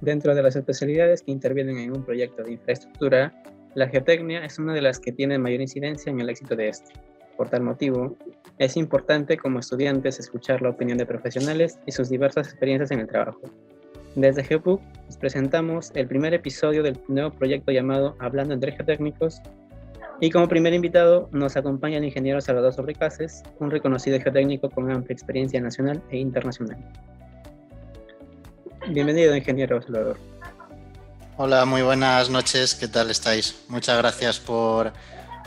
Dentro de las especialidades que intervienen en un proyecto de infraestructura, la geotecnia es una de las que tiene mayor incidencia en el éxito de este. Por tal motivo, es importante como estudiantes escuchar la opinión de profesionales y sus diversas experiencias en el trabajo. Desde GeoPUC les presentamos el primer episodio del nuevo proyecto llamado Hablando entre Geotécnicos y como primer invitado nos acompaña el ingeniero Salvador Sobrecases, un reconocido geotécnico con amplia experiencia nacional e internacional. Bienvenido, ingeniero Salvador. Hola, muy buenas noches, ¿qué tal estáis? Muchas gracias por,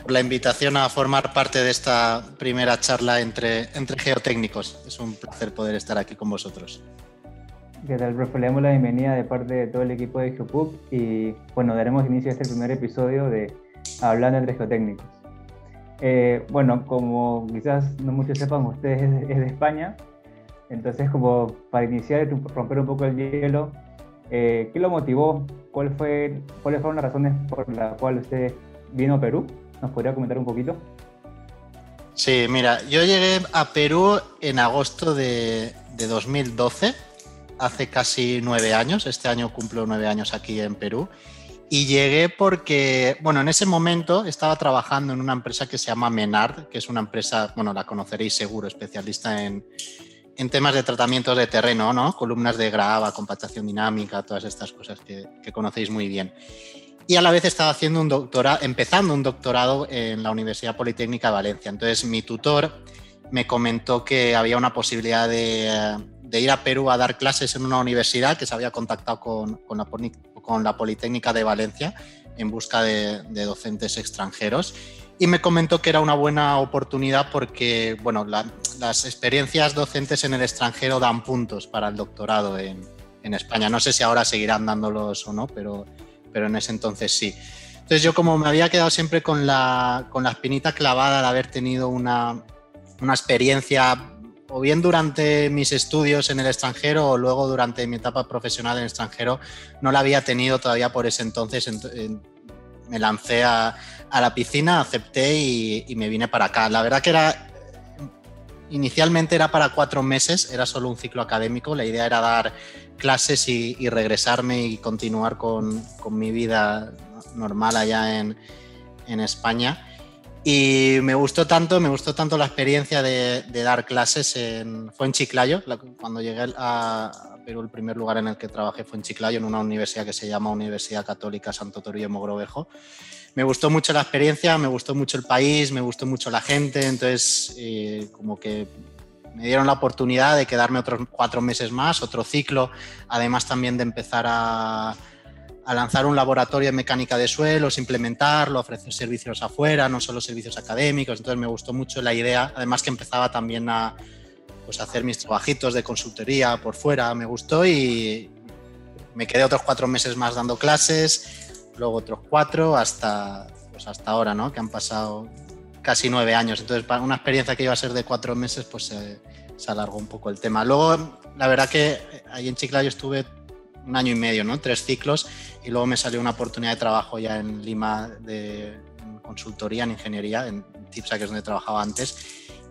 la invitación a formar parte de esta primera charla entre, entre geotécnicos. Es un placer poder estar aquí con vosotros. ¿Qué tal, profe? Le damos la bienvenida de parte de todo el equipo de GeoPub y bueno, daremos inicio a este primer episodio de Hablando entre Geotécnicos. Eh, bueno, como quizás no muchos sepan, usted es de, España, entonces como para iniciar y romper un poco el hielo, eh, ¿qué lo motivó? ¿Cuál fue, ¿Cuáles fueron las razones por las cuales usted vino a Perú? ¿Nos podría comentar un poquito? Sí, mira, yo llegué a Perú en agosto de 2012, hace casi nueve años, este año cumplo nueve años aquí en Perú, y llegué porque, bueno, en ese momento estaba trabajando en una empresa que se llama Menard, que es una empresa, bueno, la conoceréis seguro, especialista en, en temas de tratamientos de terreno, ¿no? Columnas de grava, compactación dinámica, todas estas cosas que, conocéis muy bien. Y a la vez estaba haciendo un doctorado, empezando un doctorado en la Universidad Politécnica de Valencia. Entonces mi tutor me comentó que había una posibilidad de, ir a Perú a dar clases en una universidad que se había contactado con, la, Politécnica de Valencia en busca de docentes extranjeros y me comentó que era una buena oportunidad porque, bueno, las experiencias docentes en el extranjero dan puntos para el doctorado en, en, España. No sé si ahora seguirán dándolos o no, pero, pero en ese entonces sí. Entonces yo como me había quedado siempre con la, con la espinita clavada de haber tenido una, una experiencia o bien durante mis estudios en el extranjero o luego durante mi etapa profesional en el extranjero, no la había tenido todavía por ese entonces. Me lancé a, a la piscina, acepté y, me vine para acá. La verdad que era, inicialmente era para cuatro meses, era solo un ciclo académico, la idea era dar clases y, regresarme y continuar con, mi vida normal allá en, España. Y me gustó tanto, me gustó tanto la experiencia de, dar clases en, fue en Chiclayo, cuando llegué a Perú el primer lugar en el que trabajé fue en Chiclayo, en una universidad que se llama Universidad Católica Santo Toribio Mogrovejo. Me gustó mucho la experiencia, me gustó mucho el país, me gustó mucho la gente, entonces eh, como que me dieron la oportunidad de quedarme otros cuatro meses más, otro ciclo, además también de empezar a, lanzar un laboratorio de mecánica de suelos, implementarlo, ofrecer servicios afuera, no solo servicios académicos, entonces me gustó mucho la idea, además que empezaba también a pues, hacer mis trabajitos de consultoría por fuera, me gustó y me quedé otros cuatro meses más dando clases, luego otros cuatro hasta, pues hasta ahora, ¿no? Que han pasado casi nueve años. Entonces, para una experiencia que iba a ser de cuatro meses, pues se alargó un poco el tema. Luego, la verdad que ahí en Chiclayo estuve un año y medio, ¿no? Tres ciclos y luego me salió una oportunidad de trabajo ya en Lima de consultoría en ingeniería, en TIPSA, que es donde trabajaba antes,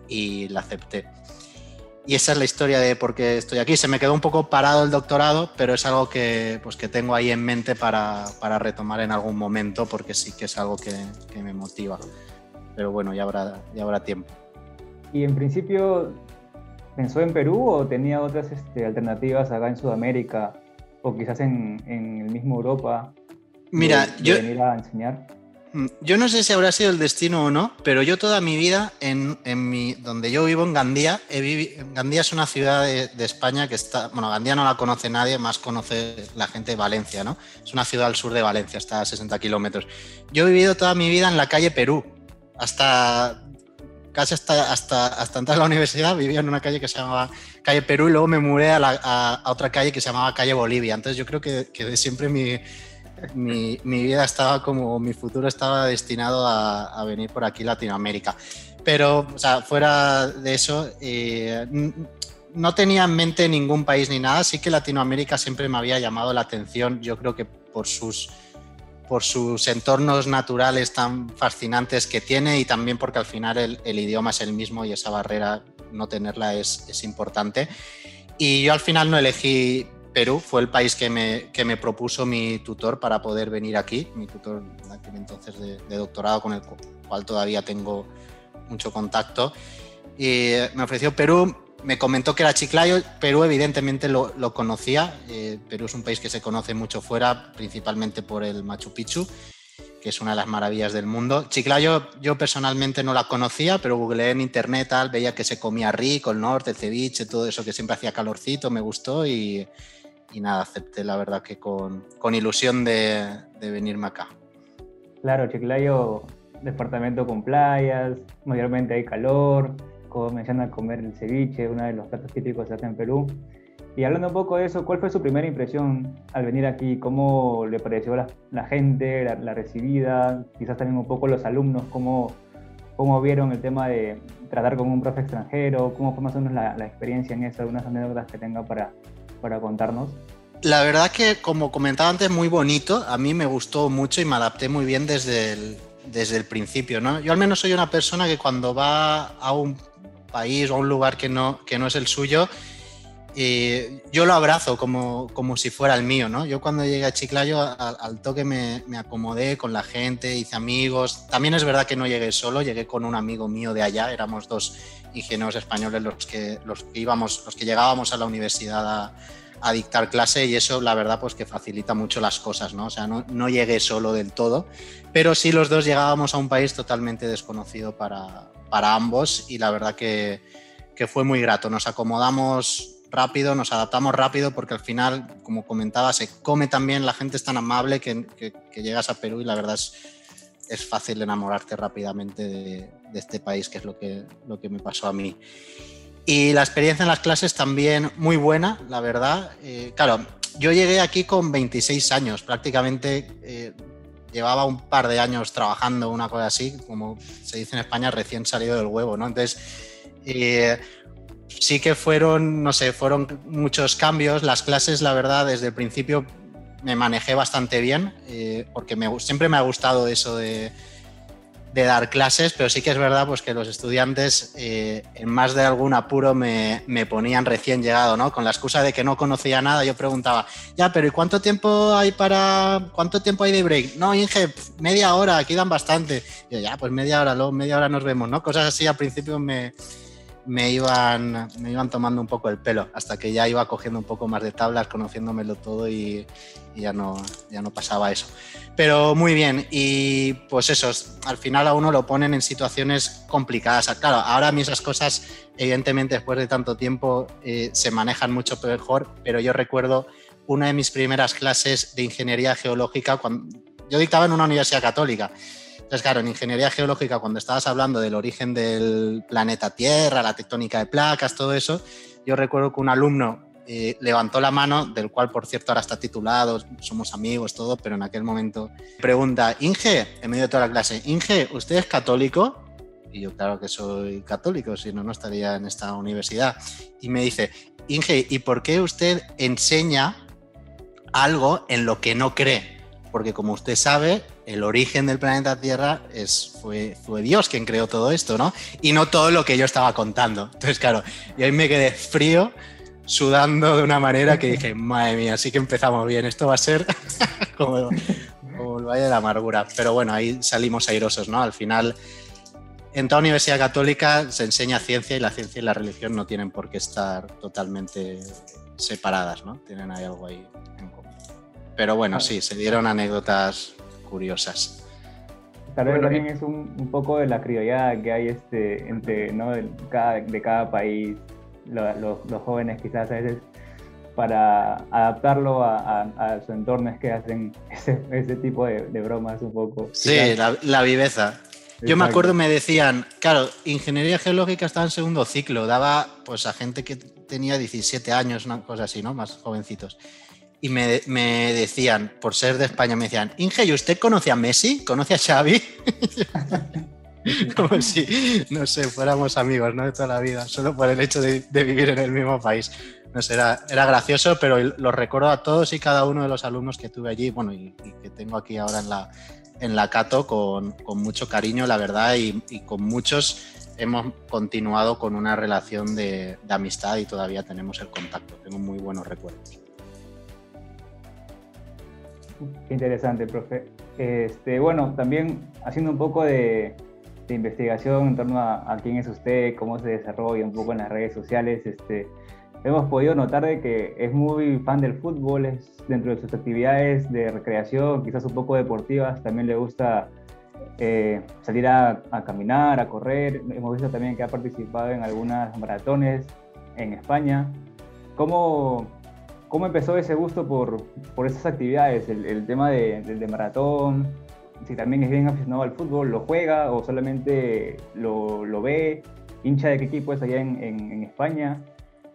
y la acepté. Y esa es la historia de por qué estoy aquí. Se me quedó un poco parado el doctorado, pero es algo que, pues, que tengo ahí en mente para, para retomar en algún momento, porque sí que es algo que, que, me motiva. Pero bueno, ya habrá, ya habrá tiempo. ¿Y en principio pensó en Perú o tenía otras este, alternativas acá en Sudamérica o quizás en, en el mismo Europa? Mira, yo... venir a enseñar? Mm, yo no sé si habrá sido el destino o no, pero yo toda mi vida, en, mi, donde yo vivo, en Gandía, Gandía es una ciudad de, España que está, bueno, Gandía no la conoce nadie, más conoce la gente de Valencia, ¿no? Es una ciudad al sur de Valencia, está a 60 kilómetros. Yo he vivido toda mi vida en la calle Perú, hasta casi hasta, hasta, hasta entrar a la universidad vivía en una calle que se llamaba Calle Perú y luego me mudé a, otra calle que se llamaba Calle Bolivia. Entonces yo creo que, que siempre mi, mi, vida estaba como, mi futuro estaba destinado a, venir por aquí Latinoamérica. Pero, o sea, fuera de eso, eh, no tenía en mente ningún país ni nada, sí que Latinoamérica siempre me había llamado la atención, yo creo que por sus, por sus entornos naturales tan fascinantes que tiene y también porque al final el, el idioma es el mismo y esa barrera no tenerla es, es importante. Y yo al final no elegí Perú fue el país que me, que me, propuso mi tutor para poder venir aquí, mi tutor en aquel entonces de, de, doctorado con el cual todavía tengo mucho contacto. Y me ofreció Perú, me comentó que era Chiclayo, Perú evidentemente lo, lo conocía, eh, Perú es un país que se conoce mucho fuera, principalmente por el Machu Picchu, que es una de las maravillas del mundo. Chiclayo yo personalmente no la conocía, pero googleé en internet, tal, veía que se comía rico, el norte, el ceviche, todo eso que siempre hacía calorcito, me gustó y, y nada, acepté la verdad que con, con ilusión de, de, venirme acá. Claro, Chiclayo, departamento con playas, mayormente hay calor, como mencionan comer el ceviche, uno de los platos típicos acá en Perú. Y hablando un poco de eso, ¿cuál fue su primera impresión al venir aquí? ¿Cómo le pareció la, la gente, la, la, recibida? Quizás también un poco los alumnos, ¿cómo, cómo vieron el tema de tratar con un profe extranjero? ¿Cómo fue más o menos la, la experiencia en eso? ¿Algunas anécdotas que tenga para, para contarnos? La verdad que, como comentaba antes, muy bonito. A mí me gustó mucho y me adapté muy bien desde el, desde el principio. ¿no? Yo al menos soy una persona que cuando va a un país o a un lugar que no, que no es el suyo, y yo lo abrazo como, como si fuera el mío, ¿no? Yo cuando llegué a Chiclayo al, toque me, me, acomodé con la gente, hice amigos. También es verdad que no llegué solo, llegué con un amigo mío de allá, éramos dos ingenieros españoles los que, los que íbamos, los que llegábamos a la universidad a, a, dictar clase y eso la verdad pues que facilita mucho las cosas, ¿no? O sea, no, no llegué solo del todo, pero sí los dos llegábamos a un país totalmente desconocido para, para ambos y la verdad que, que fue muy grato. Nos acomodamos rápido, nos adaptamos rápido porque al final, como comentaba, se come también, la gente es tan amable que, que, que llegas a Perú y la verdad es, es fácil enamorarte rápidamente de, de, este país, que es lo que, lo que me pasó a mí. Y la experiencia en las clases también muy buena, la verdad. Eh, claro, yo llegué aquí con 26 años, prácticamente eh, llevaba un par de años trabajando, una cosa así, como se dice en España, recién salido del huevo, ¿no? Entonces, eh, sí que fueron, no sé, fueron muchos cambios. Las clases, la verdad, desde el principio me manejé bastante bien, eh, porque siempre me ha gustado eso de, dar clases, pero sí que es verdad pues, que los estudiantes eh, en más de algún apuro me, me, ponían recién llegado, ¿no? Con la excusa de que no conocía nada, yo preguntaba, ya, pero ¿y cuánto tiempo hay para, cuánto tiempo hay de break? No, Inge, media hora, aquí dan bastante. Y yo, ya, pues media hora, luego media hora nos vemos, ¿no? Cosas así al principio me me iban, me iban tomando un poco el pelo, hasta que ya iba cogiendo un poco más de tablas, conociéndomelo todo y, ya, no, ya no pasaba eso. Pero muy bien, y pues eso, al final a uno lo ponen en situaciones complicadas. Claro, ahora a mí esas cosas, evidentemente después de tanto tiempo, eh, se manejan mucho mejor, pero yo recuerdo una de mis primeras clases de ingeniería geológica, cuando yo dictaba en una universidad católica, entonces, claro, en ingeniería geológica, cuando estabas hablando del origen del planeta Tierra, la tectónica de placas, todo eso, yo recuerdo que un alumno eh, levantó la mano, del cual, por cierto, ahora está titulado, somos amigos, todo, pero en aquel momento pregunta, Inge, en medio de toda la clase, Inge, ¿usted es católico? Y yo, claro que soy católico, si no, no estaría en esta universidad. Y me dice, Inge, ¿y por qué usted enseña algo en lo que no cree? Porque como usted sabe, el origen del planeta Tierra es, fue, fue, Dios quien creó todo esto, ¿no? Y no todo lo que yo estaba contando. Entonces, claro, y ahí me quedé frío, sudando de una manera que dije, madre mía, sí que empezamos bien, esto va a ser como, como el Valle de la Amargura. Pero bueno, ahí salimos airosos, ¿no? Al final, en toda universidad católica se enseña ciencia y la ciencia y la religión no tienen por qué estar totalmente separadas, ¿no? Tienen ahí algo ahí en común. Pero bueno, sí, se dieron anécdotas curiosas. Tal vez bueno, también es un, un, poco de la criollada que hay este, entre, ¿no? de, cada, de cada país, lo, lo, los jóvenes quizás a veces para adaptarlo a, a, a, su entorno es que hacen ese, ese tipo de, de, bromas un poco. Sí, la, la, viveza. Yo me acuerdo, me decían, claro, ingeniería geológica estaba en segundo ciclo, daba pues a gente que tenía 17 años, una cosa así, ¿no? Más jovencitos y me, decían, por ser de España, me decían, Inge, ¿y usted conoce a Messi? ¿Conoce a Xavi? Como si, no sé, fuéramos amigos, ¿no? De toda la vida, solo por el hecho de, vivir en el mismo país. No sé, era, era, gracioso, pero lo recuerdo a todos y cada uno de los alumnos que tuve allí, bueno, y, que tengo aquí ahora en la, en la Cato con, con mucho cariño, la verdad, y, con muchos hemos continuado con una relación de amistad y todavía tenemos el contacto. Tengo muy buenos recuerdos. Interesante, profe. Este, bueno, también haciendo un poco de, investigación en torno a, quién es usted, cómo se desarrolla un poco en las redes sociales, este, hemos podido notar de que es muy fan del fútbol, es dentro de sus actividades de recreación, quizás un poco deportivas, también le gusta eh, salir a, caminar, a correr. Hemos visto también que ha participado en algunas maratones en España. ¿Cómo, cómo empezó ese gusto por, por esas actividades? El, tema de, maratón, si también es bien aficionado al fútbol, ¿lo juega o solamente lo, ve? ¿Hincha de qué equipo es allá en, España?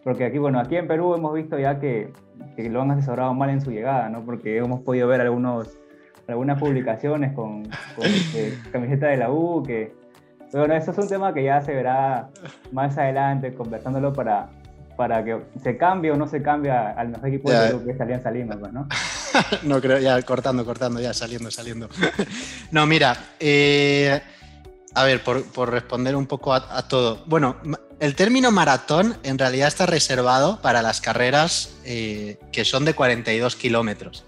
Porque aquí, bueno, aquí en Perú hemos visto ya que, lo han asesorado mal en su llegada, ¿no? Porque hemos podido ver algunos, algunas publicaciones con, este, camiseta de la U, que... Bueno, eso es un tema que ya se verá más adelante, conversándolo para, para que se cambie o no se cambie al mejor equipo de Perú que salían saliendo, pues, ¿no? no creo, ya cortando, cortando, ya saliendo, saliendo. no, mira, eh, a ver, por, responder un poco a, todo. Bueno, el término maratón en realidad está reservado para las carreras eh, que son de 42 kilómetros.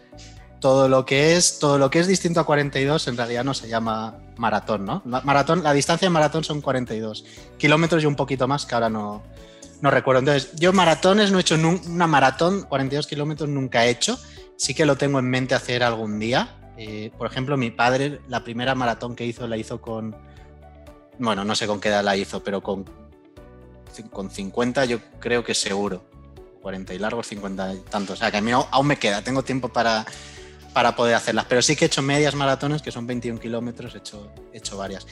Todo lo que es todo lo que es distinto a 42 en realidad no se llama maratón, ¿no? maratón, la distancia de maratón son 42 kilómetros y un poquito más que ahora no, no recuerdo. Entonces, yo maratones no he hecho una maratón, 42 kilómetros nunca he hecho sí que lo tengo en mente hacer algún día. Eh, por ejemplo, mi padre, la primera maratón que hizo, la hizo con, bueno, no sé con qué edad la hizo, pero con, con 50 yo creo que seguro. 40 y largos, 50 y tanto. O sea, que a mí aún me queda, tengo tiempo para, para poder hacerlas. Pero sí que he hecho medias maratones, que son 21 kilómetros, he hecho, he hecho varias.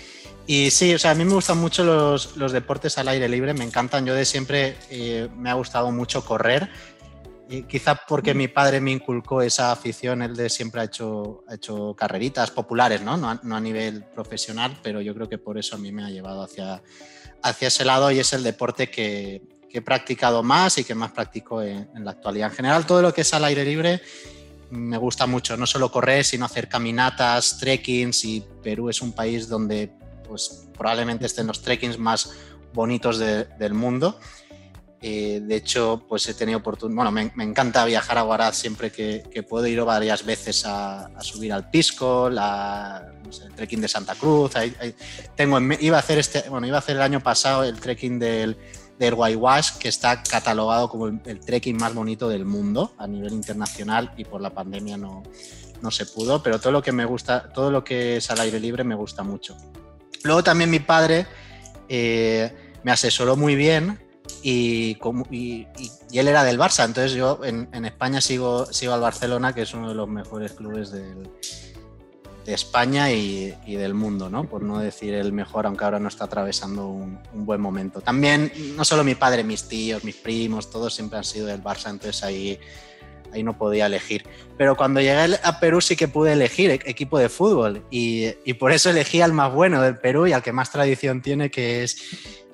Y sí, o sea, a mí me gustan mucho los, los deportes al aire libre, me encantan. Yo de siempre eh, me ha gustado mucho correr quizá porque mi padre me inculcó esa afición, él de siempre ha hecho, ha hecho carreritas populares, ¿no? No a, nivel profesional, pero yo creo que por eso a mí me ha llevado hacia, hacia ese lado y es el deporte que, he practicado más y que más practico en, la actualidad. En general, todo lo que es al aire libre me gusta mucho, no solo correr, sino hacer caminatas, trekkings y Perú es un país donde pues, probablemente estén los trekkings más bonitos del mundo eh, de hecho, pues he tenido oportunidad, bueno, me, encanta viajar a Huaraz siempre que, puedo ir varias veces a, subir al Pisco, la, el trekking de Santa Cruz. tengo, iba a hacer este, bueno, iba a hacer el año pasado el trekking del, del Guaywash, que está catalogado como el, trekking más bonito del mundo a nivel internacional y por la pandemia no, no se pudo, pero todo lo que me gusta, todo lo que es al aire libre me gusta mucho. Luego también mi padre eh, me asesoró muy bien y, él era del Barça, entonces yo en, España sigo, sigo al Barcelona, que es uno de los mejores clubes de España y, del mundo, ¿no? por no decir el mejor, aunque ahora no está atravesando un, buen momento. También, no solo mi padre, mis tíos, mis primos, todos siempre han sido del Barça, entonces ahí, ahí no podía elegir. Pero cuando llegué a Perú sí que pude elegir e-, equipo de fútbol y, y por eso elegí al más bueno del Perú y al que más tradición tiene, que es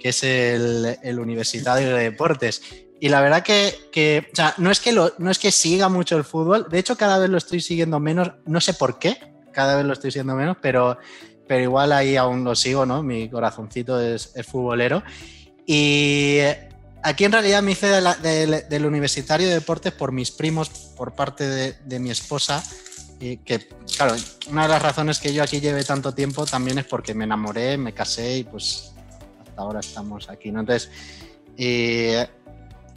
que es el, Universitario de Deportes. Y la verdad que, o sea, no, es que no es que siga mucho el fútbol, de hecho cada vez lo estoy siguiendo menos, no sé por qué, cada vez lo estoy siguiendo menos, pero, pero igual ahí aún lo sigo, ¿no? Mi corazoncito es, futbolero. Y aquí en realidad me hice del Universitario de Deportes por mis primos, por parte de, mi esposa, y que, claro, una de las razones que yo aquí lleve tanto tiempo también es porque me enamoré, me casé y pues ahora estamos aquí. ¿no? Entonces,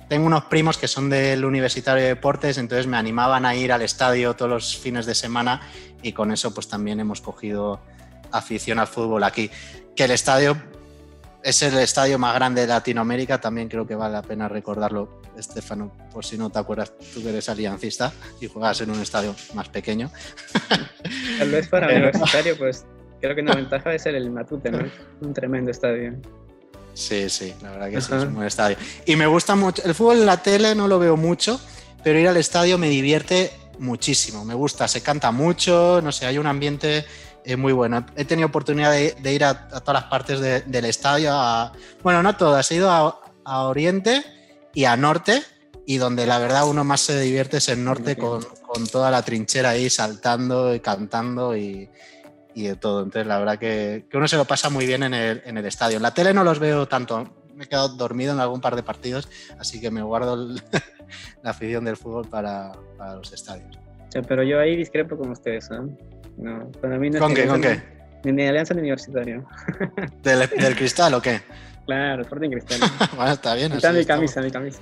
tengo unos primos que son del Universitario de Deportes, entonces me animaban a ir al estadio todos los fines de semana y con eso pues también hemos cogido afición al fútbol aquí. Que el estadio es el estadio más grande de Latinoamérica, también creo que vale la pena recordarlo, Estefano, por si no te acuerdas, tú que eres aliancista y juegas en un estadio más pequeño. Tal vez para el universitario, pues creo que una ventaja es el Matute, ¿no? Un tremendo estadio. Sí, sí, la verdad que sí, es un buen estadio. Y me gusta mucho, el fútbol en la tele no lo veo mucho, pero ir al estadio me divierte muchísimo, me gusta, se canta mucho, no sé, hay un ambiente eh, muy bueno. He tenido oportunidad de, ir a, todas las partes del estadio, bueno, no todas, he ido a, Oriente y a Norte, y donde la verdad uno más se divierte es en Norte con, con toda la trinchera ahí saltando y cantando y, y de todo. Entonces, la verdad que, uno se lo pasa muy bien en el, en el, estadio. En la tele no los veo tanto. Me he quedado dormido en algún par de partidos, así que me guardo la afición del fútbol para, para, los estadios. pero yo ahí discrepo con ustedes, ¿no? No, para mí no ¿Con qué? ¿Con qué? Ni, alianza ni universitario. ¿Del, ¿Del, cristal o qué? Claro, Sporting Cristal. bueno, está bien. Está mi camisa, mi camisa.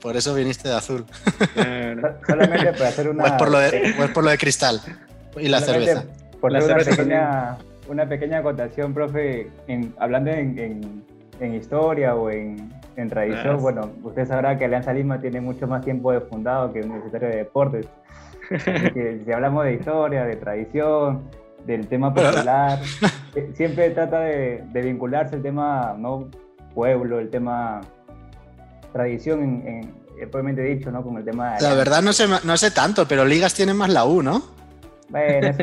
Por eso viniste de azul. Claro. Solamente para hacer una. O es por lo de, o es por lo de cristal y la cerveza. Por la una, pequeña, una pequeña acotación, profe, en, hablando en, en, historia o en, en tradición, bueno, usted sabrá que Alianza Lima tiene mucho más tiempo de fundado que Universitario de Deportes. Que si hablamos de historia, de tradición, del tema popular, eh, siempre trata de, de, vincularse el tema no pueblo, el tema tradición, en, en, eh, propiamente dicho, ¿no? Con el tema La verdad no sé, no sé tanto, pero ligas tienen más la U, ¿no? Bueno, eso,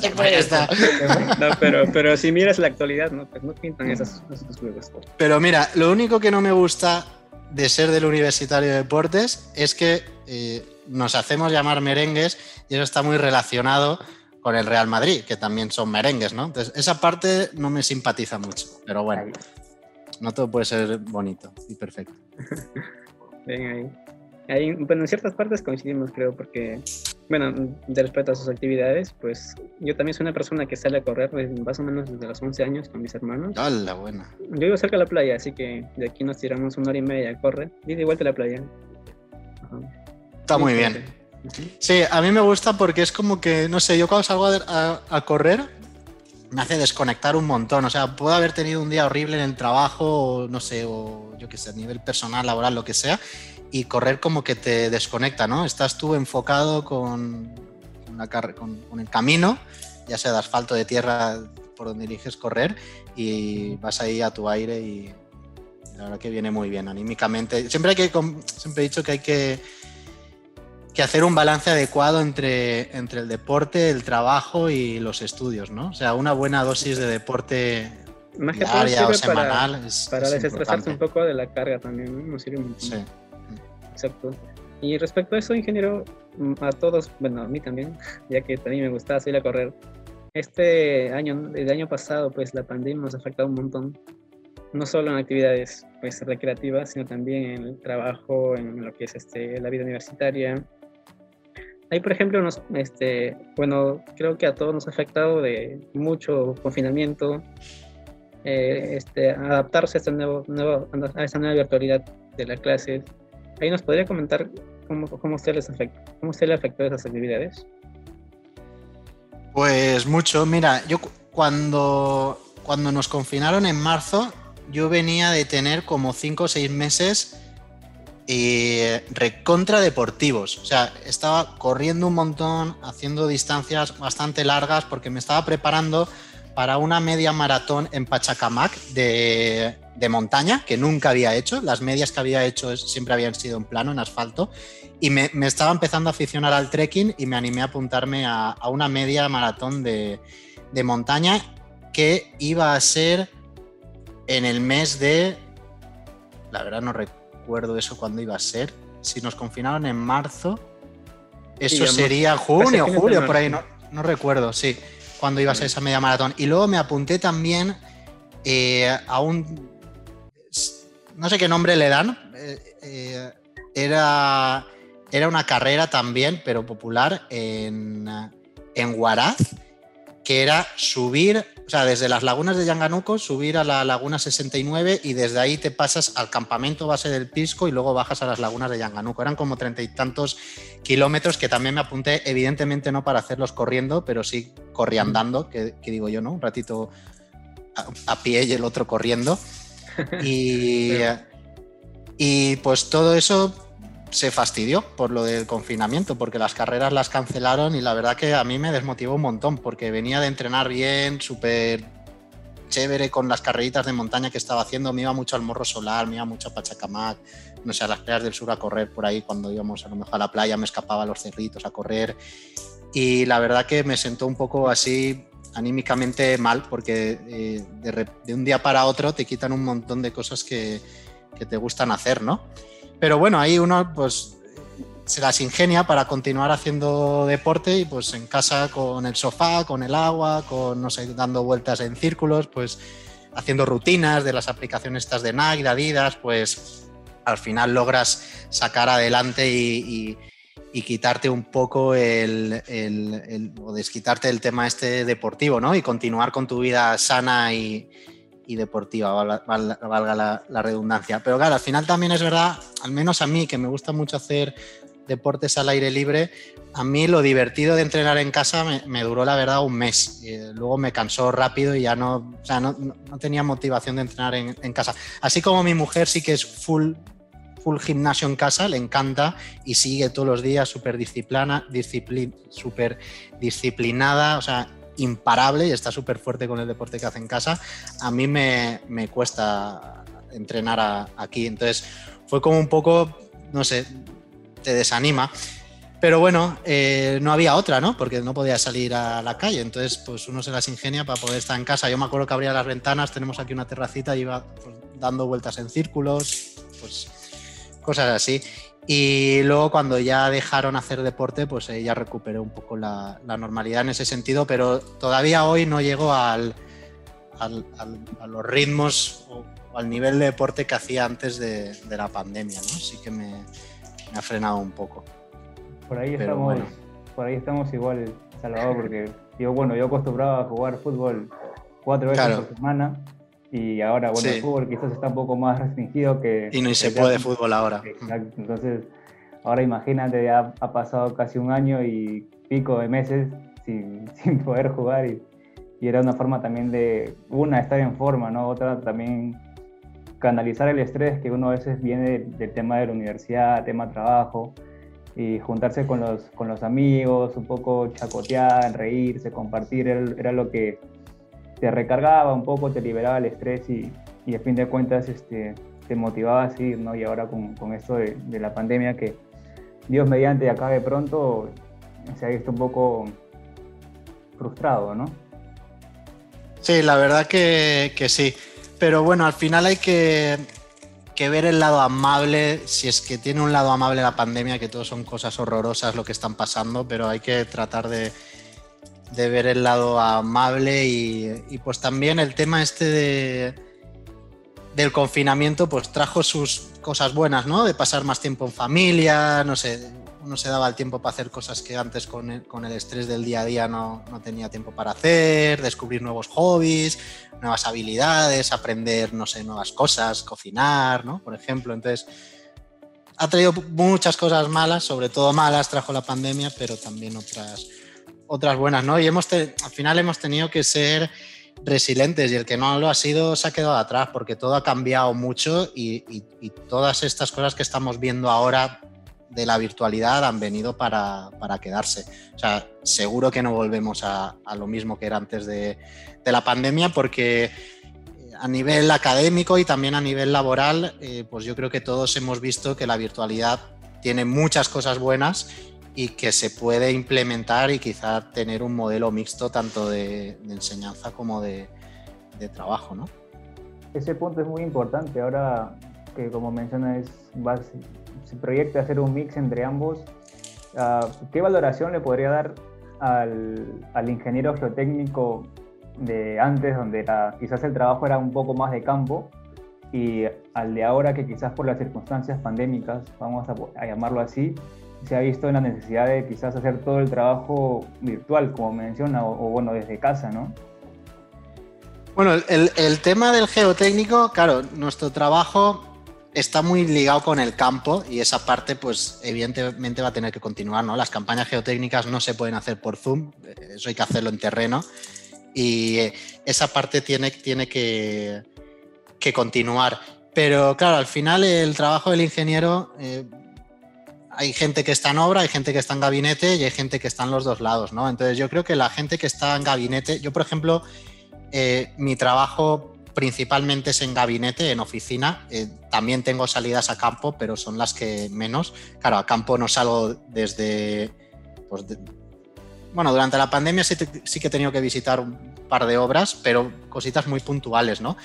se puede. no, pero, pero si miras la actualidad, no, pues no pintan esos, esos juegos. Pero mira, lo único que no me gusta de ser del Universitario de Deportes es que eh, nos hacemos llamar merengues y eso está muy relacionado con el Real Madrid, que también son merengues, ¿no? Entonces, esa parte no me simpatiza mucho, pero bueno, no todo puede ser bonito y perfecto. Venga ahí bueno, en ciertas partes coincidimos, creo, porque, bueno, de respeto a sus actividades, pues yo también soy una persona que sale a correr más o menos desde los 11 años con mis hermanos. ¡Hala, buena! Yo vivo cerca de la playa, así que de aquí nos tiramos una hora y media a correr y de vuelta a la playa. Está muy bien. Sí, a mí me gusta porque es como que, no sé, yo cuando salgo a, a correr me hace desconectar un montón. O sea, puedo haber tenido un día horrible en el trabajo, o no sé, o yo qué sé, a nivel personal, laboral, lo que sea, y correr como que te desconecta, ¿no? Estás tú enfocado con, con, el camino, ya sea de asfalto, de tierra, por donde eliges correr, y vas ahí a tu aire y la verdad que viene muy bien anímicamente. Siempre, hay que, siempre he dicho que hay que, que hacer un balance adecuado entre, entre el deporte, el trabajo y los estudios, ¿no? O sea, una buena dosis de deporte diaria o semanal para, es, para desestresarse un poco de la carga también, ¿no? sirve mucho. Sí. Exacto. Y respecto a eso, ingeniero, mm, a todos, bueno, a mí también, ya que también me gustaba salir a correr. Este año, el año pasado, pues la pandemia nos ha afectado un montón, no solo en actividades pues, recreativas, sino también en el trabajo, en lo que es este, la vida universitaria. Hay, por ejemplo, nos, este, bueno, creo que a todos nos ha afectado de mucho confinamiento, eh, este, adaptarse a esta, nuevo, a esta nueva virtualidad de la clase, Ahí nos podría comentar cómo, cómo usted les afectó, cómo usted le afectó esas actividades. Pues mucho. Mira, yo cuando, cuando nos confinaron en marzo, yo venía de tener como cinco o seis meses eh, recontra deportivos. O sea, estaba corriendo un montón, haciendo distancias bastante largas porque me estaba preparando para una media maratón en Pachacamac de, de montaña que nunca había hecho. Las medias que había hecho siempre habían sido en plano, en asfalto. Y me, estaba empezando a aficionar al trekking y me animé a apuntarme a, una media maratón de, montaña que iba a ser en el mes de... La verdad no recuerdo eso cuándo iba a ser. Si nos confinaron en marzo, eso sería junio, julio, por ahí, no, no recuerdo, sí, cuándo iba a ser esa media maratón. Y luego me apunté también eh, a un no sé qué nombre le dan. Eh, eh, era, era una carrera también, pero popular en, en Huaraz, que era subir, o sea, desde las lagunas de Yanganuco, subir a la laguna 69 y desde ahí te pasas al campamento base del Pisco y luego bajas a las lagunas de Yanganuco. Eran como treinta y tantos kilómetros que también me apunté, evidentemente no para hacerlos corriendo, pero sí corriandando, que, que digo yo, ¿no? Un ratito a, a pie y el otro corriendo. Y, y pues todo eso se fastidió por lo del confinamiento, porque las carreras las cancelaron y la verdad que a mí me desmotivó un montón, porque venía de entrenar bien, súper chévere con las carreritas de montaña que estaba haciendo, me iba mucho al Morro Solar, me iba mucho a Pachacamac, no sé, a las playas del sur a correr por ahí, cuando íbamos a lo mejor a la playa me escapaba a los cerritos a correr. Y la verdad que me sentó un poco así anímicamente mal porque eh, de, un día para otro te quitan un montón de cosas que, te gustan hacer, ¿no? Pero bueno, ahí uno pues se las ingenia para continuar haciendo deporte y pues en casa con el sofá, con el agua, con, no sé, dando vueltas en círculos, pues haciendo rutinas de las aplicaciones estas de Nike, de Adidas, pues al final logras sacar adelante y, y quitarte un poco el, o desquitarte el tema este deportivo, ¿no? Y continuar con tu vida sana y, deportiva, valga, la, la, redundancia. Pero claro, al final también es verdad, al menos a mí, que me gusta mucho hacer deportes al aire libre, a mí lo divertido de entrenar en casa me, duró la verdad un mes. luego me cansó rápido y ya no, no, tenía motivación de entrenar en, en, casa. Así como mi mujer sí que es full full gimnasio en casa, le encanta y sigue todos los días súper disciplina, super disciplinada, o sea, imparable y está súper fuerte con el deporte que hace en casa. A mí me, cuesta entrenar aquí, entonces fue como un poco, no sé, te desanima. Pero bueno, eh, no había otra, ¿no? Porque no podía salir a la calle. Entonces, pues uno se las ingenia para poder estar en casa. Yo me acuerdo que abría las ventanas, tenemos aquí una terracita y iba pues, dando vueltas en círculos. Pues cosas así. Y luego cuando ya dejaron hacer deporte, pues ya recuperé un poco la, normalidad en ese sentido, pero todavía hoy no llego al, a los ritmos o, al nivel de deporte que hacía antes de, la pandemia, ¿no? Así que me, ha frenado un poco. Por ahí, estamos, por ahí estamos igual, Salvador, porque yo, bueno, yo acostumbraba a jugar fútbol cuatro veces por semana y ahora, bueno, el fútbol quizás está un poco más restringido que... Y no se puede fútbol ahora. Exacto, entonces ahora imagínate, ya ha pasado casi un año y pico de meses sin, sin poder jugar y, y, era una forma también de, una, estar en forma, ¿no? Otra también canalizar el estrés que uno a veces viene del tema de la universidad, tema trabajo, y juntarse con los, con los amigos, un poco chacotear, reírse, compartir, era lo que te recargaba un poco, te liberaba el estrés y, y a fin de cuentas este, te motivaba a seguir, ¿no? Y ahora con, con esto de, de, la pandemia que Dios mediante acabe pronto, se ha visto un poco frustrado, ¿no? Sí, la verdad que, que sí. Pero bueno, al final hay que, que ver el lado amable, si es que tiene un lado amable la pandemia, que todo son cosas horrorosas lo que están pasando, pero hay que tratar de, de ver el lado amable y, pues también el tema este de, del confinamiento pues trajo sus cosas buenas, ¿no? De pasar más tiempo en familia, no sé, uno se daba el tiempo para hacer cosas que antes con el, con el estrés del día a día no, no, tenía tiempo para hacer, descubrir nuevos hobbies, nuevas habilidades, aprender, no sé, nuevas cosas, cocinar, ¿no? Por ejemplo, entonces ha traído muchas cosas malas, sobre todo malas trajo la pandemia, pero también otras otras buenas, ¿no? Y hemos al final hemos tenido que ser resilientes y el que no lo ha sido se ha quedado atrás porque todo ha cambiado mucho y, todas estas cosas que estamos viendo ahora de la virtualidad han venido para, quedarse. O sea, seguro que no volvemos a, lo mismo que era antes de, la pandemia porque a nivel académico y también a nivel laboral, eh, pues yo creo que todos hemos visto que la virtualidad tiene muchas cosas buenas y que se puede implementar y quizá tener un modelo mixto tanto de, enseñanza como de, trabajo, ¿no? Ese punto es muy importante. Ahora que como mencionas, se proyecta hacer un mix entre ambos, ah, ¿qué valoración le podría dar al, ingeniero geotécnico de antes, donde quizás el trabajo era un poco más de campo, y al de ahora que quizás por las circunstancias pandémicas, vamos a llamarlo así, se ha visto la necesidad de quizás hacer todo el trabajo virtual, como menciona, o, bueno, desde casa, ¿no? Bueno, el, el, tema del geotécnico, claro, nuestro trabajo está muy ligado con el campo y esa parte, pues evidentemente va a tener que continuar, ¿no? Las campañas geotécnicas no se pueden hacer por Zoom, eso hay que hacerlo en terreno y esa parte tiene, tiene que, que continuar. Pero claro, al final el trabajo del ingeniero eh, hay gente que está en obra, hay gente que está en gabinete y hay gente que está en los dos lados, ¿no? Entonces yo creo que la gente que está en gabinete, yo por ejemplo, eh, mi trabajo principalmente es en gabinete, en oficina, eh, también tengo salidas a campo, pero son las que menos. Claro, a campo no salgo desde... Pues, bueno, durante la pandemia sí, sí que he tenido que visitar un par de obras, pero cositas muy puntuales, ¿no?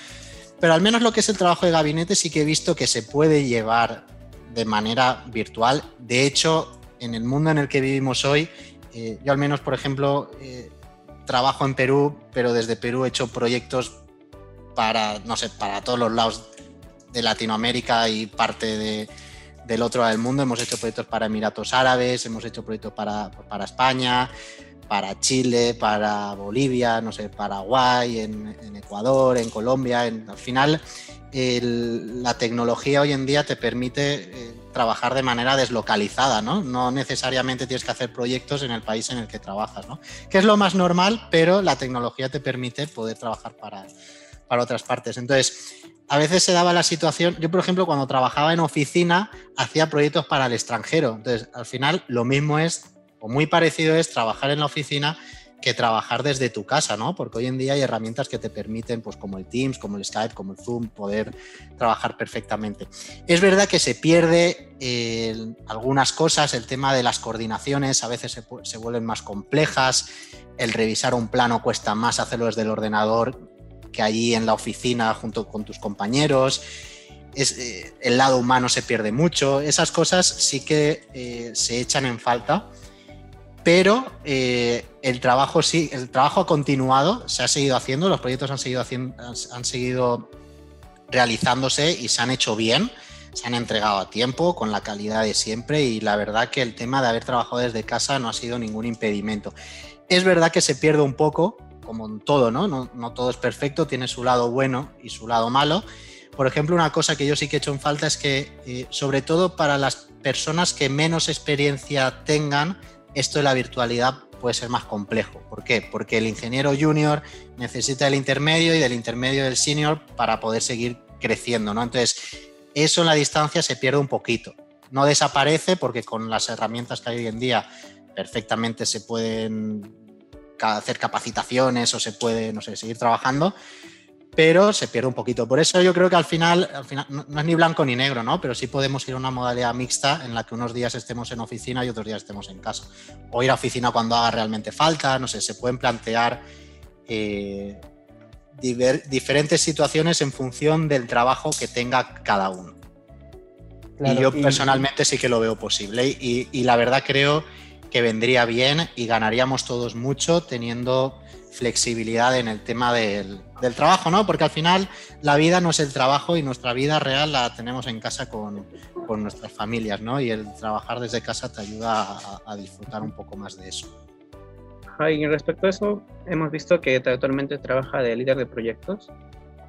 Pero al menos lo que es el trabajo de gabinete sí que he visto que se puede llevar de manera virtual. De hecho, en el mundo en el que vivimos hoy, eh, yo al menos, por ejemplo, eh, trabajo en Perú, pero desde Perú he hecho proyectos para, no sé, para todos los lados de Latinoamérica y parte de, del otro lado del mundo. Hemos hecho proyectos para Emiratos Árabes, hemos hecho proyectos para, para España, para Chile, para Bolivia, no sé, Paraguay, en, Ecuador, en Colombia. al final, la tecnología hoy en día te permite eh, trabajar de manera deslocalizada, ¿no? No necesariamente tienes que hacer proyectos en el país en el que trabajas, ¿no? Que es lo más normal, pero la tecnología te permite poder trabajar para, para otras partes. Entonces, a veces se daba la situación, yo por ejemplo cuando trabajaba en oficina hacía proyectos para el extranjero, entonces al final lo mismo es, o muy parecido es trabajar en la oficina que trabajar desde tu casa, ¿no? Porque hoy en día hay herramientas que te permiten, pues como el Teams, como el Skype, como el Zoom, poder trabajar perfectamente. Es verdad que se pierde eh, algunas cosas, el tema de las coordinaciones a veces se, se vuelven más complejas, el revisar un plano cuesta más hacerlo desde el ordenador que allí en la oficina junto con tus compañeros. Es, eh, el lado humano se pierde mucho. Esas cosas sí que eh, se echan en falta, pero eh, el trabajo sí, el trabajo ha continuado, se ha seguido haciendo, los proyectos han seguido haciendo, han seguido realizándose y se han hecho bien, se han entregado a tiempo, con la calidad de siempre y la verdad que el tema de haber trabajado desde casa no ha sido ningún impedimento. Es verdad que se pierde un poco como en todo, ¿no? ¿no? todo es perfecto, tiene su lado bueno y su lado malo. Por ejemplo, una cosa que yo sí que he hecho en falta es que, eh, sobre todo para las personas que menos experiencia tengan, esto de la virtualidad puede ser más complejo. ¿Por qué? Porque el ingeniero junior necesita el intermedio y del intermedio del senior para poder seguir creciendo, ¿no? Entonces, eso en la distancia se pierde un poquito. No desaparece porque con las herramientas que hay hoy en día perfectamente se pueden hacer capacitaciones o se puede, no sé, seguir trabajando, pero se pierde un poquito. Por eso yo creo que al final, al final no, es ni blanco ni negro, ¿no? Pero sí podemos ir a una modalidad mixta en la que unos días estemos en oficina y otros días estemos en casa. O ir a oficina cuando haga realmente falta, no sé, se pueden plantear eh, diferentes situaciones en función del trabajo que tenga cada uno. y yo personalmente sí que lo veo posible y, y la verdad creo que vendría bien y ganaríamos todos mucho teniendo flexibilidad en el tema del, trabajo, ¿no? Porque al final la vida no es el trabajo y nuestra vida real la tenemos en casa con, nuestras familias, ¿no? Y el trabajar desde casa te ayuda a, disfrutar un poco más de eso. Y respecto a eso, hemos visto que actualmente trabaja de líder de proyectos.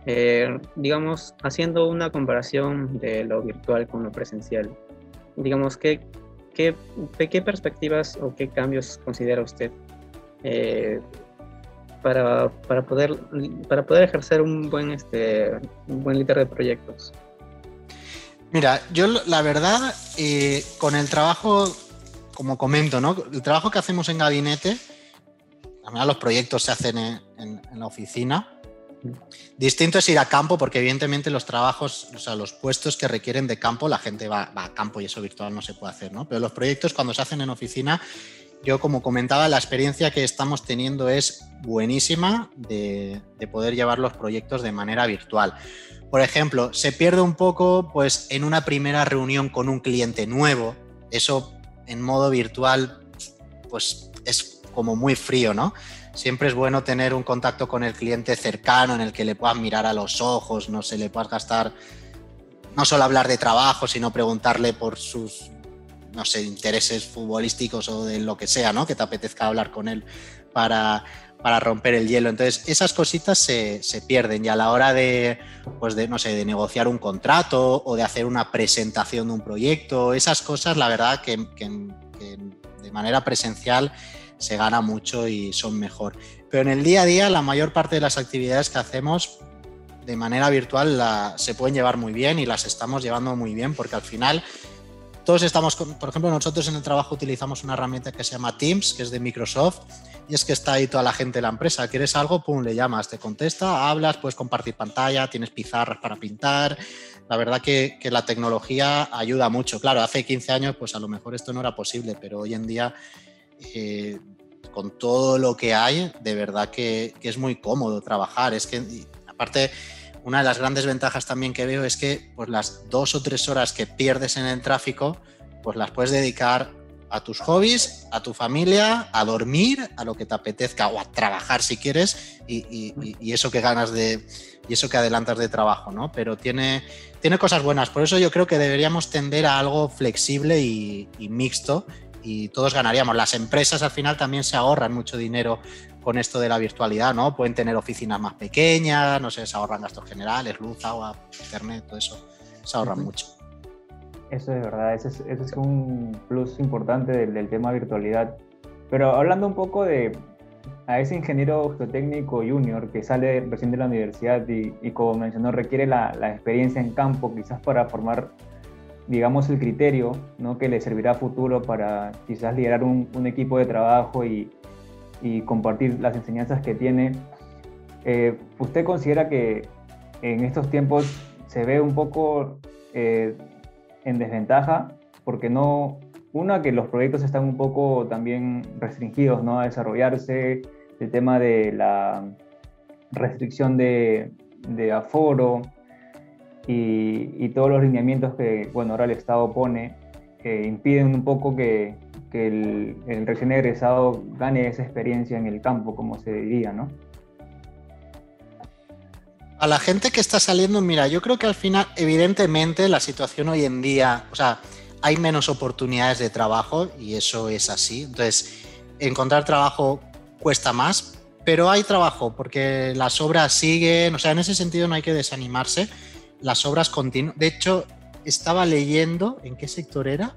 Eh, digamos, haciendo una comparación de lo virtual con lo presencial, digamos, ¿qué, ¿qué, qué perspectivas o qué cambios considera usted eh, para, para, poder, para poder ejercer un buen, este, un buen líder de proyectos? Mira, yo la verdad, eh, con el trabajo, como comento, ¿no? el trabajo que hacemos en gabinete, los proyectos se hacen en la oficina, Distinto es ir a campo porque evidentemente los trabajos, o sea, los puestos que requieren de campo, la gente va, a campo y eso virtual no se puede hacer, ¿no? Pero los proyectos cuando se hacen en oficina, yo como comentaba, la experiencia que estamos teniendo es buenísima de, poder llevar los proyectos de manera virtual. Por ejemplo, se pierde un poco pues en una primera reunión con un cliente nuevo, eso en modo virtual pues es como muy frío, ¿no? siempre es bueno tener un contacto con el cliente cercano en el que le puedas mirar a los ojos, no se le puedas gastar, no solo hablar de trabajo, sino preguntarle por sus, no sé, intereses futbolísticos o de lo que sea, ¿no? Que te apetezca hablar con él para, para romper el hielo. Entonces, esas cositas se, pierden y a la hora de, pues de, no sé, de negociar un contrato o de hacer una presentación de un proyecto, esas cosas, la verdad que, que de manera presencial se gana mucho y son mejor. Pero en el día a día la mayor parte de las actividades que hacemos de manera virtual se pueden llevar muy bien y las estamos llevando muy bien porque al final todos estamos, por ejemplo, nosotros en el trabajo utilizamos una herramienta que se llama Teams, que es de Microsoft, y es que está ahí toda la gente de la empresa. ¿Quieres algo? Pum, le llamas, te contesta, hablas, puedes compartir pantalla, tienes pizarras para pintar. La verdad que, la tecnología ayuda mucho. Claro, hace 15 años, pues a lo mejor esto no era posible, pero hoy en día eh, con todo lo que hay, de verdad que, es muy cómodo trabajar. Es que, aparte, una de las grandes ventajas también que veo es que pues, las dos o tres horas que pierdes en el tráfico, pues las puedes dedicar a tus hobbies, a tu familia, a dormir, a lo que te apetezca o a trabajar si quieres y, eso que ganas de, y eso que adelantas de trabajo, ¿no? Pero tiene, tiene cosas buenas. Por eso yo creo que deberíamos tender a algo flexible y, mixto y todos ganaríamos. Las empresas al final también se ahorran mucho dinero con esto de la virtualidad, ¿no? Pueden tener oficinas más pequeñas, no sé, se ahorran gastos generales, luz, agua, internet, todo eso. Se ahorran mucho. Eso es verdad, ese es, un plus importante del, del tema virtualidad. Pero hablando un poco de, a ese ingeniero geotécnico junior que sale recién de la universidad y, como mencionó, requiere la, experiencia en campo quizás para formar, digamos, el criterio ¿no? que le servirá a futuro para quizás liderar un, equipo de trabajo y, compartir las enseñanzas que tiene. Eh, ¿Usted considera que en estos tiempos se ve un poco eh, en desventaja porque no, una, que los proyectos están un poco también restringidos ¿no? a desarrollarse, el tema de la restricción de, aforo y, todos los lineamientos que bueno, ahora el Estado pone que impiden un poco que, el, recién egresado gane esa experiencia en el campo, como se diría, ¿no? A la gente que está saliendo, mira, yo creo que al final, evidentemente, la situación hoy en día, o sea, hay menos oportunidades de trabajo y eso es así. Entonces, encontrar trabajo cuesta más, pero hay trabajo porque las obras siguen, o sea, en ese sentido no hay que desanimarse, las obras continúan. De hecho, estaba leyendo, ¿en qué sector era?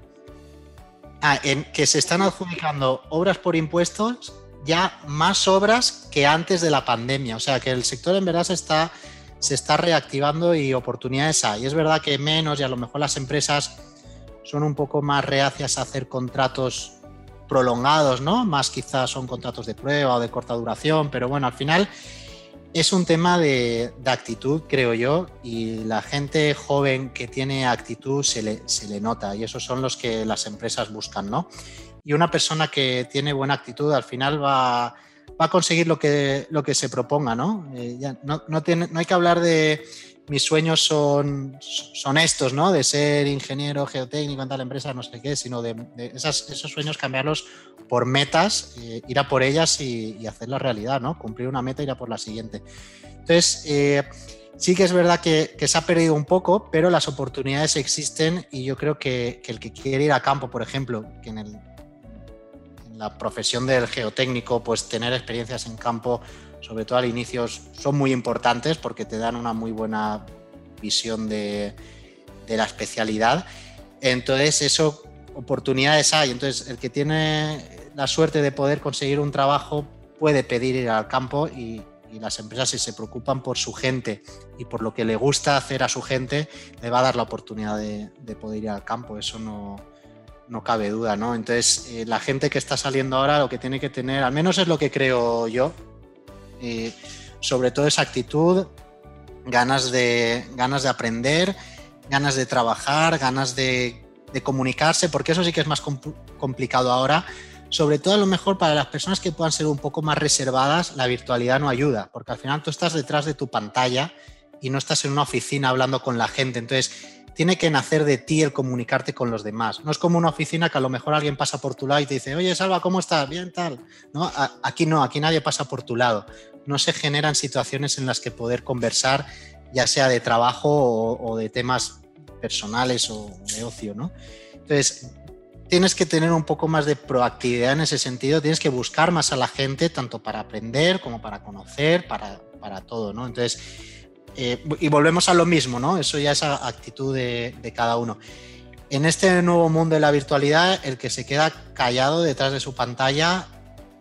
Ah, en que se están adjudicando obras por impuestos ya más obras que antes de la pandemia, o sea, que el sector en verdad se está, se está reactivando y oportunidades hay. Es verdad que menos y a lo mejor las empresas son un poco más reacias a hacer contratos prolongados, ¿no? Más quizás son contratos de prueba o de corta duración, pero bueno, al final es un tema de, actitud, creo yo, y la gente joven que tiene actitud se le, nota y esos son los que las empresas buscan, ¿no? Y una persona que tiene buena actitud al final va, a conseguir lo que, lo que se proponga, ¿no? Eh, ya, no, no hay que hablar de mis sueños son, son estos, ¿no? De ser ingeniero geotécnico en tal empresa, no sé qué, sino de, esos sueños cambiarlos por metas, eh, ir a por ellas y, y hacerlas realidad, ¿no? Cumplir una meta ir a por la siguiente. Entonces, eh, sí que es verdad que, se ha perdido un poco, pero las oportunidades existen y yo creo que, el que quiere ir a campo, por ejemplo, que en, en la profesión del geotécnico, pues tener experiencias en campo sobre todo al inicio, son muy importantes porque te dan una muy buena visión de, la especialidad. Entonces, eso, oportunidades hay. Entonces, el que tiene la suerte de poder conseguir un trabajo puede pedir ir al campo y, las empresas, si se preocupan por su gente y por lo que le gusta hacer a su gente, le va a dar la oportunidad de, poder ir al campo. Eso no, no cabe duda, ¿no? Entonces, eh, la gente que está saliendo ahora lo que tiene que tener, al menos es lo que creo yo, sobre todo esa actitud, ganas de, ganas de aprender, ganas de trabajar, ganas de, comunicarse, porque eso sí que es más complicado ahora. Sobre todo a lo mejor para las personas que puedan ser un poco más reservadas, la virtualidad no ayuda, porque al final tú estás detrás de tu pantalla y no estás en una oficina hablando con la gente. Entonces, tiene que nacer de ti el comunicarte con los demás. No es como una oficina que a lo mejor alguien pasa por tu lado y te dice, oye, Salva, ¿cómo estás? Bien, tal. ¿No? Aquí no, aquí nadie pasa por tu lado. No se generan situaciones en las que poder conversar, ya sea de trabajo o, de temas personales o de ocio, ¿no? Entonces, tienes que tener un poco más de proactividad en ese sentido, tienes que buscar más a la gente, tanto para aprender como para conocer, para, para todo, ¿no? Entonces, eh, y volvemos a lo mismo, ¿no? Eso ya es actitud de, cada uno. En este nuevo mundo de la virtualidad, el que se queda callado detrás de su pantalla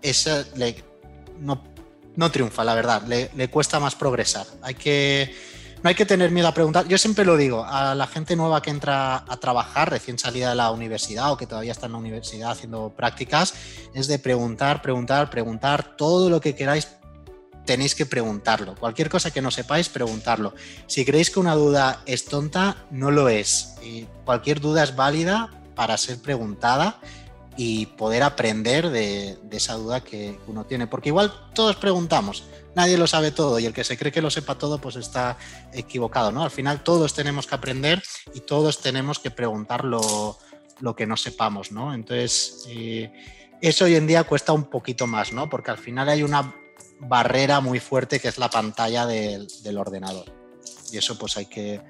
es, no, no, triunfa, la verdad. Le, cuesta más progresar. Hay que, no hay que tener miedo a preguntar. Yo siempre lo digo a la gente nueva que entra a trabajar, recién salida de la universidad o que todavía está en la universidad haciendo prácticas, es de preguntar, preguntar, preguntar todo lo que queráis tenéis que preguntarlo. Cualquier cosa que no sepáis, preguntarlo. Si creéis que una duda es tonta, no lo es. Cualquier duda es válida para ser preguntada y poder aprender de, esa duda que uno tiene. Porque igual todos preguntamos, nadie lo sabe todo y el que se cree que lo sepa todo pues está equivocado. ¿no? Al final todos tenemos que aprender y todos tenemos que preguntar lo, que no sepamos. ¿no? Entonces, eh, eso hoy en día cuesta un poquito más, ¿no? porque al final hay una barrera muy fuerte que es la pantalla del, ordenador. Y eso pues hay que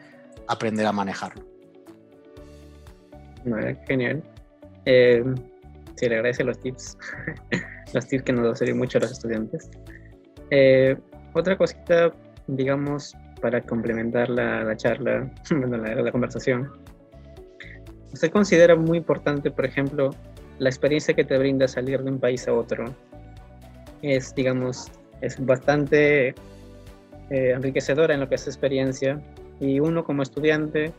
aprender a manejarlo. genial. Eh, sí, le agradece los tips. los tips que nos sirven mucho a los estudiantes. Eh, otra cosita, digamos, para complementar la, charla, bueno, la, conversación. ¿Usted considera muy importante, por ejemplo, la experiencia que te brinda salir de un país a otro? Es, digamos, es bastante eh, enriquecedora en lo que es experiencia y uno como estudiante,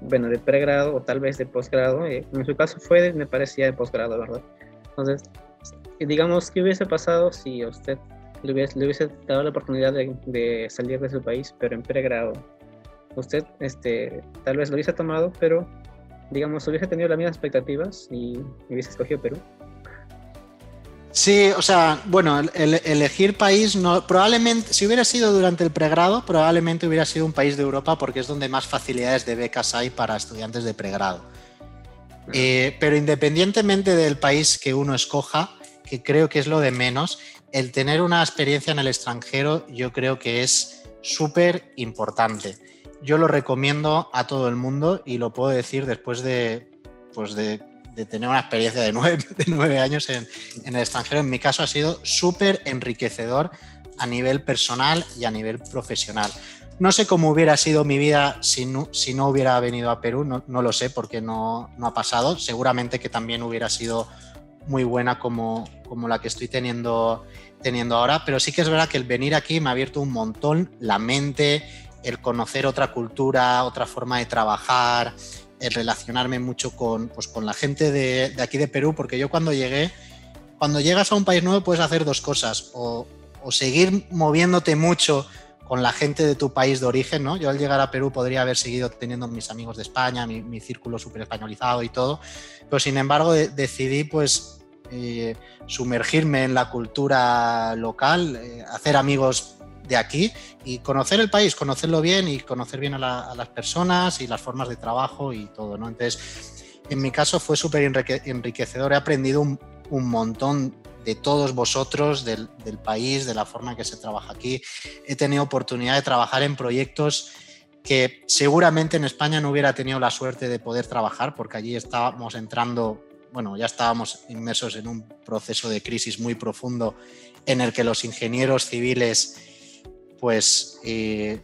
bueno, de pregrado o tal vez de posgrado, eh, en su caso fue, me parecía de posgrado, ¿verdad? Entonces, digamos, ¿qué hubiese pasado si usted le hubiese, dado la oportunidad de, salir de su país, pero en pregrado. Usted este, tal vez lo hubiese tomado, pero digamos, hubiese tenido las mismas expectativas y hubiese escogido Perú. Sí, o sea, bueno, elegir país no, probablemente, si hubiera sido durante el pregrado, probablemente hubiera sido un país de Europa porque es donde más facilidades de becas hay para estudiantes de pregrado. Eh, pero independientemente del país que uno escoja, que creo que es lo de menos, el tener una experiencia en el extranjero yo creo que es súper importante. Yo lo recomiendo a todo el mundo y lo puedo decir después de, pues de, tener una experiencia de nueve, años en, el extranjero. En mi caso ha sido súper enriquecedor a nivel personal y a nivel profesional. No sé cómo hubiera sido mi vida si no, hubiera venido a Perú, no, lo sé porque no, ha pasado. Seguramente que también hubiera sido muy buena como, como la que estoy teniendo, teniendo ahora, pero sí que es verdad que el venir aquí me ha abierto un montón la mente, el conocer otra cultura, otra forma de trabajar, el relacionarme mucho con, pues, con la gente de, aquí de Perú, porque yo cuando llegué, cuando llegas a un país nuevo puedes hacer dos cosas, o, o seguir moviéndote mucho con la gente de tu país de origen, ¿no? Yo al llegar a Perú podría haber seguido teniendo mis amigos de España, mi, mi círculo súper españolizado y todo, pero sin embargo decidí pues eh, sumergirme en la cultura local, eh, hacer amigos de aquí y conocer el país, conocerlo bien y conocer bien a, las personas y las formas de trabajo y todo, ¿no? Entonces, en mi caso fue súper enriquecedor, he aprendido un, montón de todos vosotros, del, país, de la forma que se trabaja aquí. He tenido oportunidad de trabajar en proyectos que seguramente en España no hubiera tenido la suerte de poder trabajar porque allí estábamos entrando bueno, ya estábamos inmersos en un proceso de crisis muy profundo en el que los ingenieros civiles, pues eh,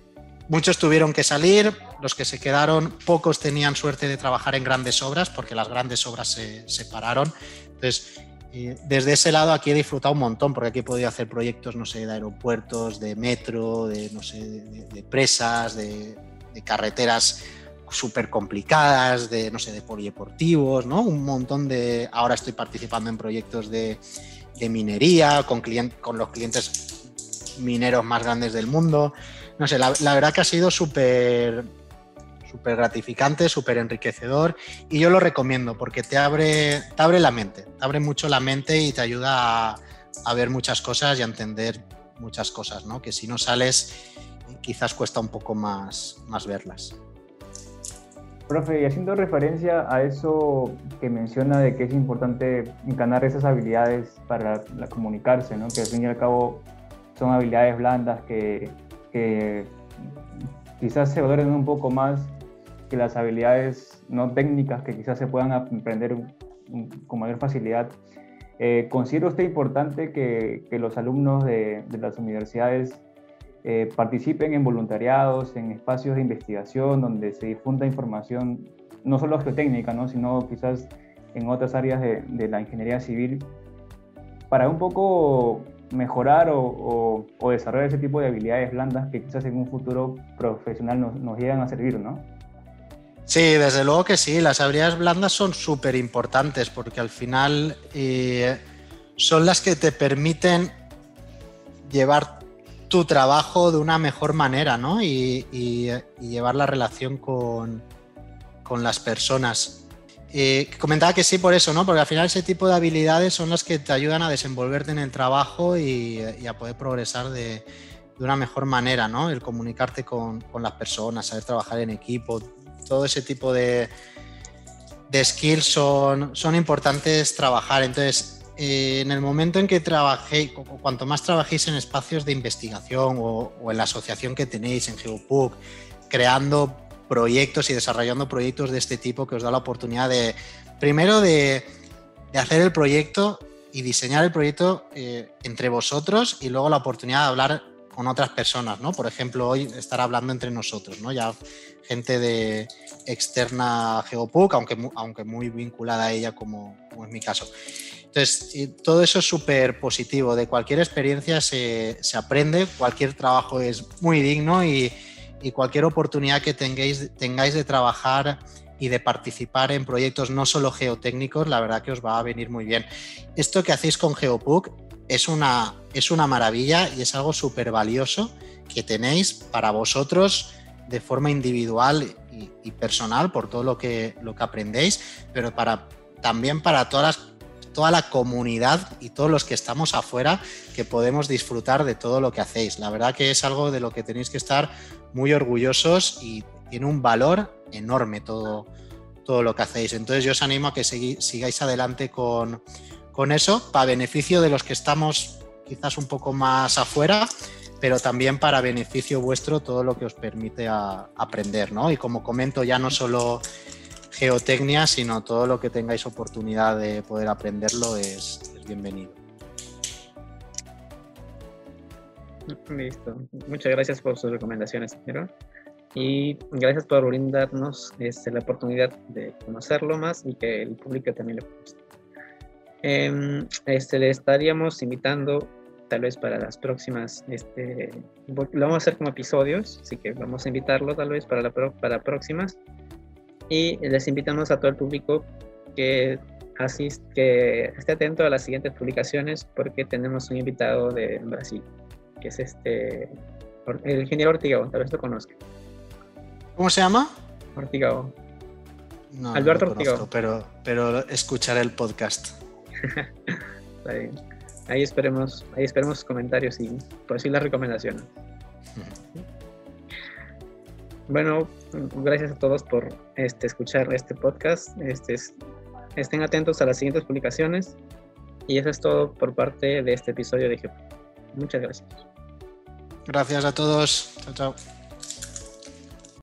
muchos tuvieron que salir, los que se quedaron, pocos tenían suerte de trabajar en grandes obras porque las grandes obras se separaron. Entonces, eh, desde ese lado aquí he disfrutado un montón porque aquí he podido hacer proyectos, no sé, de aeropuertos, de metro, de, no sé, de, presas, de, de carreteras súper complicadas, de, no sé, de polideportivos, ¿no? Un montón de... Ahora estoy participando en proyectos de, minería con, con los clientes mineros más grandes del mundo. No sé, la, verdad que ha sido súper súper gratificante, súper enriquecedor y yo lo recomiendo porque te abre, te abre la mente, te abre mucho la mente y te ayuda a, a ver muchas cosas y a entender muchas cosas, ¿no? Que si no sales quizás cuesta un poco más, más verlas. Profe, y haciendo referencia a eso que menciona de que es importante ganar esas habilidades para la, comunicarse, ¿no? que al fin y al cabo son habilidades blandas que, que quizás se valoren un poco más que las habilidades no técnicas que quizás se puedan aprender con mayor facilidad. Eh, ¿Considera usted importante que, que los alumnos de, de las universidades eh, participen en voluntariados, en espacios de investigación donde se difunda información no solo geotécnica, ¿no? sino quizás en otras áreas de, la ingeniería civil, para un poco mejorar o, desarrollar ese tipo de habilidades blandas que quizás en un futuro profesional nos, nos a servir, ¿no? Sí, desde luego que sí, las habilidades blandas son súper importantes porque al final eh, son las que te permiten llevar tu trabajo de una mejor manera, ¿no? Y, llevar la relación con, las personas. Eh, comentaba que sí por eso, ¿no? Porque al final ese tipo de habilidades son las que te ayudan a desenvolverte en el trabajo y, a poder progresar de, una mejor manera, ¿no? El comunicarte con, las personas, saber trabajar en equipo, todo ese tipo de, de skills son, son importantes trabajar. Entonces, eh, en el momento en que trabajéis, cuanto más trabajéis en espacios de investigación o, en la asociación que tenéis en GeoPUC, creando proyectos y desarrollando proyectos de este tipo que os da la oportunidad de, primero de, hacer el proyecto y diseñar el proyecto eh, entre vosotros y luego la oportunidad de hablar con otras personas, ¿no? Por ejemplo, hoy estar hablando entre nosotros, ¿no? Ya gente de externa a GeoPUC, aunque, aunque muy vinculada a ella como, como es mi caso. Entonces, todo eso es súper positivo. De cualquier experiencia se, se, aprende, cualquier trabajo es muy digno y, y cualquier oportunidad que tengáis, tengáis de trabajar y de participar en proyectos no solo geotécnicos, la verdad que os va a venir muy bien. Esto que hacéis con GeoPUC es una, es una maravilla y es algo súper valioso que tenéis para vosotros de forma individual y, personal por todo lo que, lo que aprendéis, pero para, también para todas las toda la comunidad y todos los que estamos afuera que podemos disfrutar de todo lo que hacéis. La verdad que es algo de lo que tenéis que estar muy orgullosos y tiene un valor enorme todo, todo lo que hacéis. Entonces yo os animo a que sigáis adelante con, con eso, para beneficio de los que estamos quizás un poco más afuera, pero también para beneficio vuestro todo lo que os permite aprender, ¿no? Y como comento, ya no solo geotecnia, sino todo lo que tengáis oportunidad de poder aprenderlo es, bienvenido. Listo. Muchas gracias por sus recomendaciones, señor. Y gracias por brindarnos este, la oportunidad de conocerlo más y que el público también lo conozca. Em, este, le estaríamos invitando tal vez para las próximas, este, lo vamos a hacer como episodios, así que vamos a invitarlo tal vez para, la, para próximas y les invitamos a todo el público que, asist, que esté atento a las siguientes publicaciones porque tenemos un invitado de Brasil, que es este, el ingeniero Ortigao, tal vez lo conozca. ¿Cómo se llama? Ortigao. No, Alberto no Ortigao. Pero, pero escucharé el podcast. ahí. esperemos, ahí esperemos comentarios y por así las recomendaciones. Bueno, gracias a todos por este, escuchar este podcast. Este, estén atentos a las siguientes publicaciones. Y eso es todo por parte de este episodio de Muchas gracias. Gracias a todos. Chao, chao.